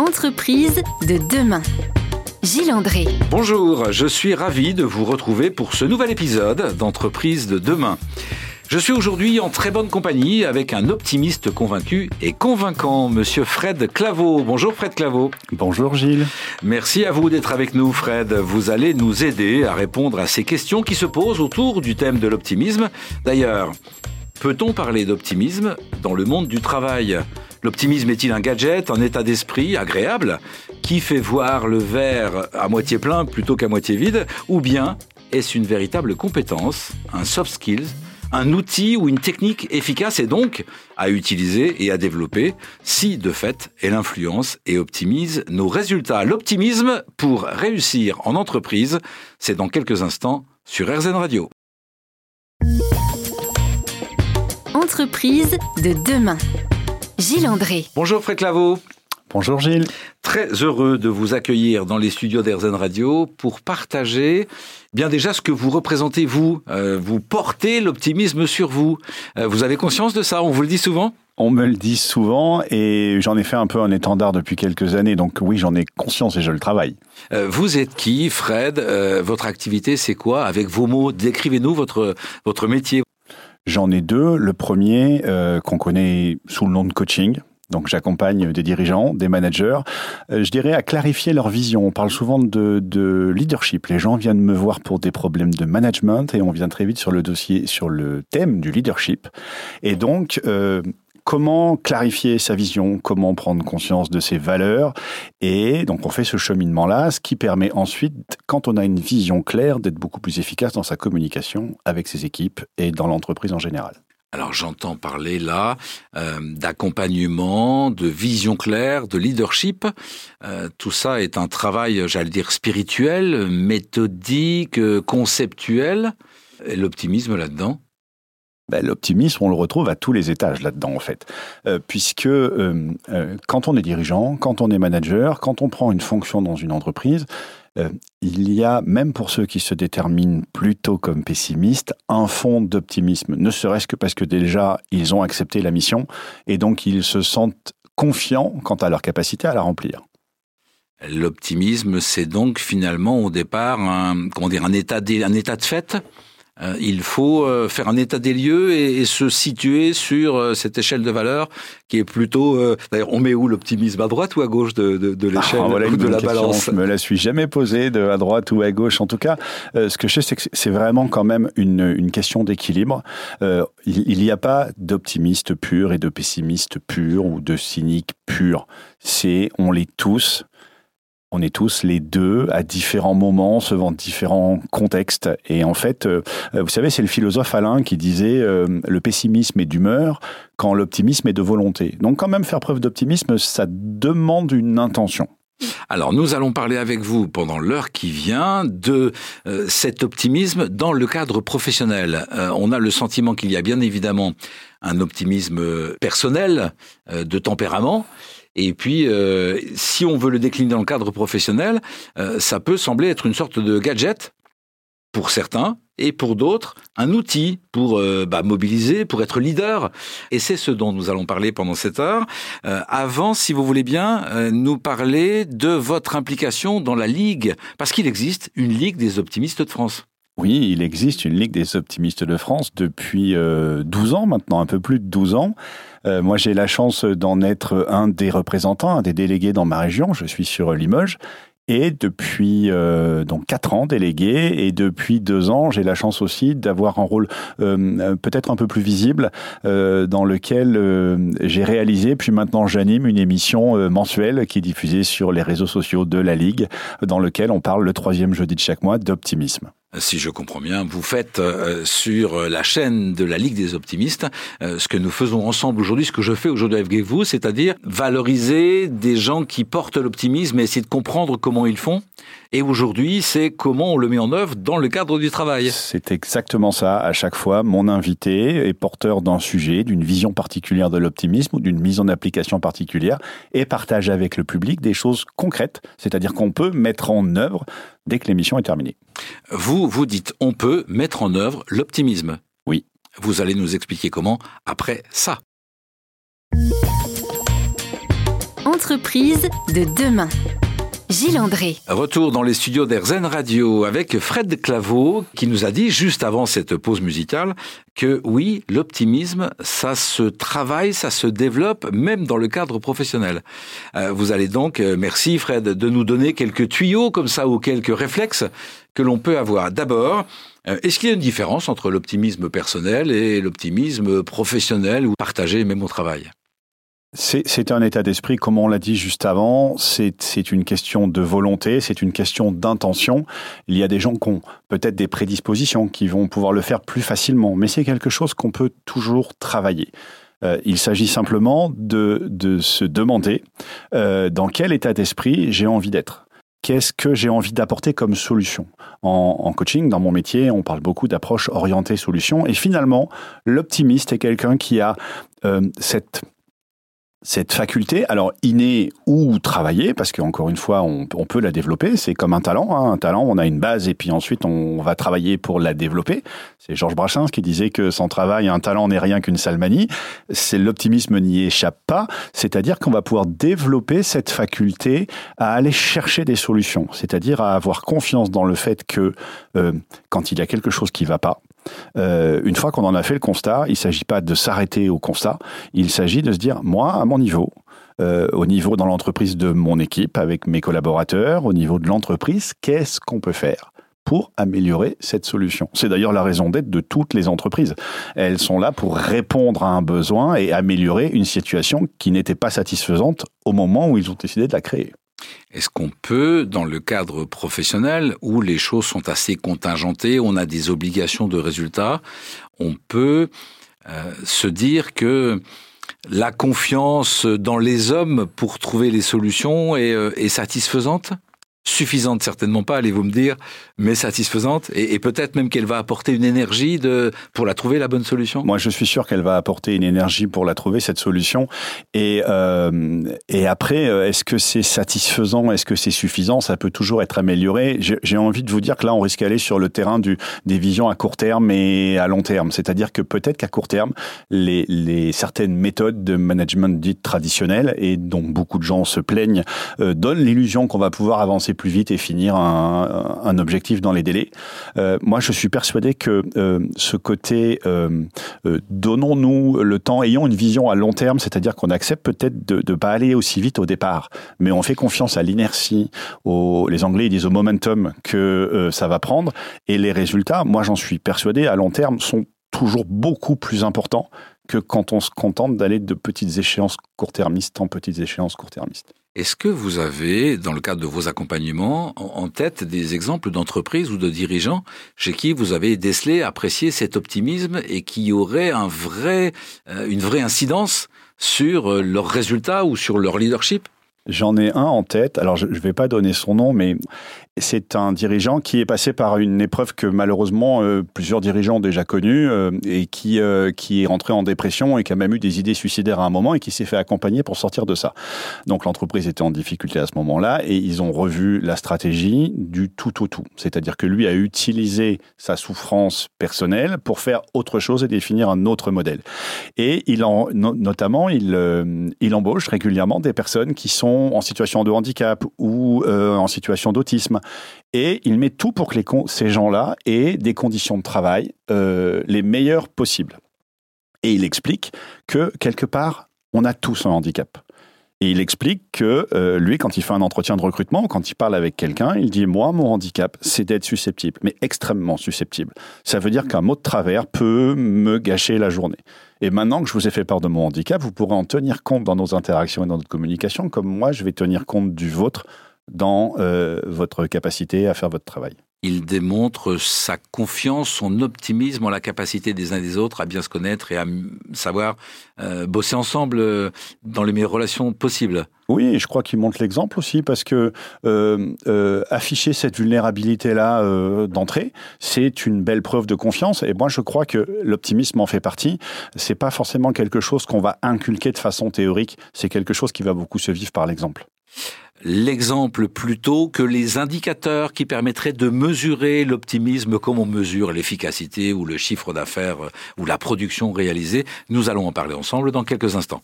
Entreprise de demain. Gilles André. Bonjour, je suis ravi de vous retrouver pour ce nouvel épisode d'Entreprise de demain. Je suis aujourd'hui en très bonne compagnie avec un optimiste convaincu et convaincant, monsieur Fred Claveau. Bonjour Fred Claveau. Bonjour Gilles. Merci à vous d'être avec nous Fred. Vous allez nous aider à répondre à ces questions qui se posent autour du thème de l'optimisme. D'ailleurs, peut-on parler d'optimisme dans le monde du travail? L'optimisme est-il un gadget, un état d'esprit agréable qui fait voir le verre à moitié plein plutôt qu'à moitié vide Ou bien est-ce une véritable compétence, un soft skills un outil ou une technique efficace et donc à utiliser et à développer si de fait elle influence et optimise nos résultats? L'optimisme pour réussir en entreprise, c'est dans quelques instants sur RZN Radio. Entreprise de demain. Gilles André. Bonjour Fred Claveau. Bonjour Gilles. Très heureux de vous accueillir dans les studios d'Airzen Radio pour partager bien déjà ce que vous représentez vous. Euh, vous portez l'optimisme sur vous. Euh, vous avez conscience de ça On vous le dit souvent? On me le dit souvent et j'en ai fait un peu un étendard depuis quelques années, donc oui, j'en ai conscience et je le travaille. Euh, vous êtes qui, Fred? Votre activité, c'est quoi? Avec vos mots, décrivez-nous votre, votre métier. J'en ai deux. Le premier, qu'on connaît sous le nom de coaching, donc j'accompagne des dirigeants, des managers, euh, je dirais à clarifier leur vision. On parle souvent de, leadership. Les gens viennent me voir pour des problèmes de management et on vient très vite sur le dossier, sur le thème du leadership. Et donc, euh, comment clarifier sa vision, comment prendre conscience de ses valeurs. Et donc on fait ce cheminement-là, ce qui permet ensuite, quand on a une vision claire, d'être beaucoup plus efficace dans sa communication avec ses équipes et dans l'entreprise en général. Alors j'entends parler là euh, d'accompagnement, de vision claire, de leadership. Euh, tout ça est un travail, j'allais dire, spirituel, méthodique, conceptuel. Et l'optimisme là-dedans? Ben, L'optimisme, on le retrouve à tous les étages là-dedans, en fait. Euh, puisque quand on est dirigeant, quand on est manager, quand on prend une fonction dans une entreprise, euh, il y a, même pour ceux qui se déterminent plutôt comme pessimistes, un fond d'optimisme, ne serait-ce que parce que déjà, ils ont accepté la mission et donc ils se sentent confiants quant à leur capacité à la remplir. L'optimisme, c'est donc finalement au départ un, comment dire, un état un état de fait euh, il faut euh, faire un état des lieux et, se situer sur euh, cette échelle de valeur qui est plutôt. D'ailleurs, on met où l'optimisme à droite ou à gauche de, de, ah, l'échelle ou de la balance Je me la suis jamais posée de à droite ou à gauche. En tout cas, ce que je sais, c'est que c'est vraiment quand même une, une question d'équilibre. il n'y a pas d'optimiste pur et de pessimiste pur ou de cynique pur. C'est on l'est tous on est tous les deux à différents moments, selon différents contextes. Et en fait, euh, vous savez, c'est le philosophe Alain qui disait euh, le pessimisme est d'humeur quand l'optimisme est de volonté. Donc quand même faire preuve d'optimisme, ça demande une intention. Alors nous allons parler avec vous pendant l'heure qui vient de euh, cet optimisme dans le cadre professionnel. on a le sentiment qu'il y a bien évidemment un optimisme personnel, de tempérament, et puis, euh, si on veut le décliner dans le cadre professionnel, euh, ça peut sembler être une sorte de gadget pour certains et pour d'autres un outil pour euh, bah, mobiliser, pour être leader. Et c'est ce dont nous allons parler pendant cette heure. avant, si vous voulez bien, nous parler de votre implication dans la Ligue, parce qu'il existe une Ligue des optimistes de France. Oui, il existe une Ligue des optimistes de France depuis 12 ans maintenant, un peu plus de 12 ans. Euh, moi, j'ai la chance d'en être un des représentants, un des délégués dans ma région. Je suis sur Limoges. Et depuis euh, donc quatre ans délégué et depuis deux ans, j'ai la chance aussi d'avoir un rôle euh, peut-être un peu plus visible dans lequel j'ai réalisé puis maintenant j'anime une émission mensuelle qui est diffusée sur les réseaux sociaux de la Ligue, dans lequel on parle le troisième jeudi de chaque mois d'optimisme si je comprends bien, vous faites euh, sur la chaîne de la Ligue des optimistes euh, ce que nous faisons ensemble aujourd'hui, ce que je fais aujourd'hui avec vous, c'est-à-dire valoriser des gens qui portent l'optimisme et essayer de comprendre comment ils font. Et aujourd'hui, c'est comment on le met en œuvre dans le cadre du travail. C'est exactement ça. À chaque fois, mon invité est porteur d'un sujet, d'une vision particulière de l'optimisme ou d'une mise en application particulière et partage avec le public des choses concrètes, c'est-à-dire qu'on peut mettre en œuvre dès que l'émission est terminée. Vous, vous dites on peut mettre en œuvre l'optimisme. Oui. Vous allez nous expliquer comment après ça. l'entreprise de demain. Gilles. Retour dans les studios d'Airzen Radio avec Fred Claveau qui nous a dit juste avant cette pause musicale que oui, l'optimisme, ça se travaille, ça se développe même dans le cadre professionnel. Euh, vous allez donc, euh, merci Fred, de nous donner quelques tuyaux comme ça ou quelques réflexes que l'on peut avoir. D'abord, euh, est-ce qu'il y a une différence entre l'optimisme personnel et l'optimisme professionnel ou partagé même au travail? C'est un état d'esprit, comme on l'a dit juste avant, c'est une question de volonté, c'est une question d'intention. Il y a des gens qui ont peut-être des prédispositions, qui vont pouvoir le faire plus facilement, mais c'est quelque chose qu'on peut toujours travailler. Euh, il s'agit simplement de, se demander euh, dans quel état d'esprit j'ai envie d'être. Qu'est-ce que j'ai envie d'apporter comme solution? En, en, coaching, dans mon métier, on parle beaucoup d'approche orientée solution. Et finalement, l'optimiste est quelqu'un qui a euh, cette cette faculté, alors innée ou travaillée, parce qu'encore une fois, on, peut la développer, c'est comme un talent. Hein. Un talent, on a une base et puis ensuite on va travailler pour la développer. C'est Georges Brassens qui disait que sans travail, un talent n'est rien qu'une salmanie. C'est l'optimisme n'y échappe pas, c'est-à-dire qu'on va pouvoir développer cette faculté à aller chercher des solutions, c'est-à-dire à avoir confiance dans le fait que euh, quand il y a quelque chose qui va pas, euh, une fois qu'on en a fait le constat, il ne s'agit pas de s'arrêter au constat, il s'agit de se dire, moi, à mon niveau, euh, au niveau dans l'entreprise de mon équipe, avec mes collaborateurs, au niveau de l'entreprise, qu'est-ce qu'on peut faire pour améliorer cette solution? C'est d'ailleurs la raison d'être de toutes les entreprises. Elles sont là pour répondre à un besoin et améliorer une situation qui n'était pas satisfaisante au moment où ils ont décidé de la créer. Est-ce qu'on peut, dans le cadre professionnel, où les choses sont assez contingentées, on a des obligations de résultats, on peut euh, se dire que la confiance dans les hommes pour trouver les solutions est, euh, est satisfaisante? Suffisante certainement pas, allez-vous me dire, mais satisfaisante et, peut-être même qu'elle va apporter une énergie de pour la trouver la bonne solution. Moi, je suis sûr qu'elle va apporter une énergie pour la trouver cette solution. Et euh, et après, euh, est-ce que c'est satisfaisant, est-ce que c'est suffisant? Ça peut toujours être amélioré. J'ai envie de vous dire que là, on risque d'aller sur le terrain du des visions à court terme et à long terme. C'est-à-dire que peut-être qu'à court terme, les les certaines méthodes de management dites traditionnelles et dont beaucoup de gens se plaignent euh, donnent l'illusion qu'on va pouvoir avancer plus vite et finir un, objectif dans les délais. Euh, moi, je suis persuadé que euh, ce côté euh, donnons-nous le temps, ayons une vision à long terme, c'est-à-dire qu'on accepte peut-être de ne pas aller aussi vite au départ, mais on fait confiance à l'inertie, les Anglais disent au momentum que ça va prendre, et les résultats, moi j'en suis persuadé, à long terme, sont toujours beaucoup plus importants que quand on se contente d'aller de petites échéances court-termistes en petites échéances court-termistes. Est-ce que vous avez, dans le cadre de vos accompagnements, en tête des exemples d'entreprises ou de dirigeants chez qui vous avez décelé, apprécié cet optimisme et qui auraient euh, une vraie incidence sur euh, leurs résultats ou sur leur leadership? J'en ai un en tête. Alors, je ne vais pas donner son nom, mais c'est un dirigeant qui est passé par une épreuve que malheureusement euh, plusieurs dirigeants ont déjà connue euh, et qui, euh, qui est rentré en dépression et qui a même eu des idées suicidaires à un moment et qui s'est fait accompagner pour sortir de ça. Donc l'entreprise était en difficulté à ce moment-là et ils ont revu la stratégie du tout au tout. C'est-à-dire que lui a utilisé sa souffrance personnelle pour faire autre chose et définir un autre modèle. Et il en, notamment, il, il embauche régulièrement des personnes qui sont en situation de handicap ou en situation d'autisme et il met tout pour que ces gens-là aient des conditions de travail euh, les meilleures possibles. Et il explique que quelque part, on a tous un handicap. Et il explique que euh, lui, quand il fait un entretien de recrutement, quand il parle avec quelqu'un, il dit Moi, mon handicap, c'est d'être susceptible, mais extrêmement susceptible. Ça veut dire qu'un mot de travers peut me gâcher la journée. Et maintenant que je vous ai fait part de mon handicap, vous pourrez en tenir compte dans nos interactions et dans notre communication, comme moi, je vais tenir compte du vôtre dans euh, votre capacité à faire votre travail. Il démontre sa confiance, son optimisme en la capacité des uns et des autres à bien se connaître et à savoir euh, bosser ensemble euh, dans les meilleures relations possibles. Oui, je crois qu'il montre l'exemple aussi parce que afficher cette vulnérabilité-là d'entrée, c'est une belle preuve de confiance. Et moi, je crois que l'optimisme en fait partie. C'est pas forcément quelque chose qu'on va inculquer de façon théorique. C'est quelque chose qui va beaucoup se vivre par l'exemple l'exemple plutôt que les indicateurs qui permettraient de mesurer l'optimisme comme on mesure l'efficacité ou le chiffre d'affaires ou la production réalisée. Nous allons en parler ensemble dans quelques instants.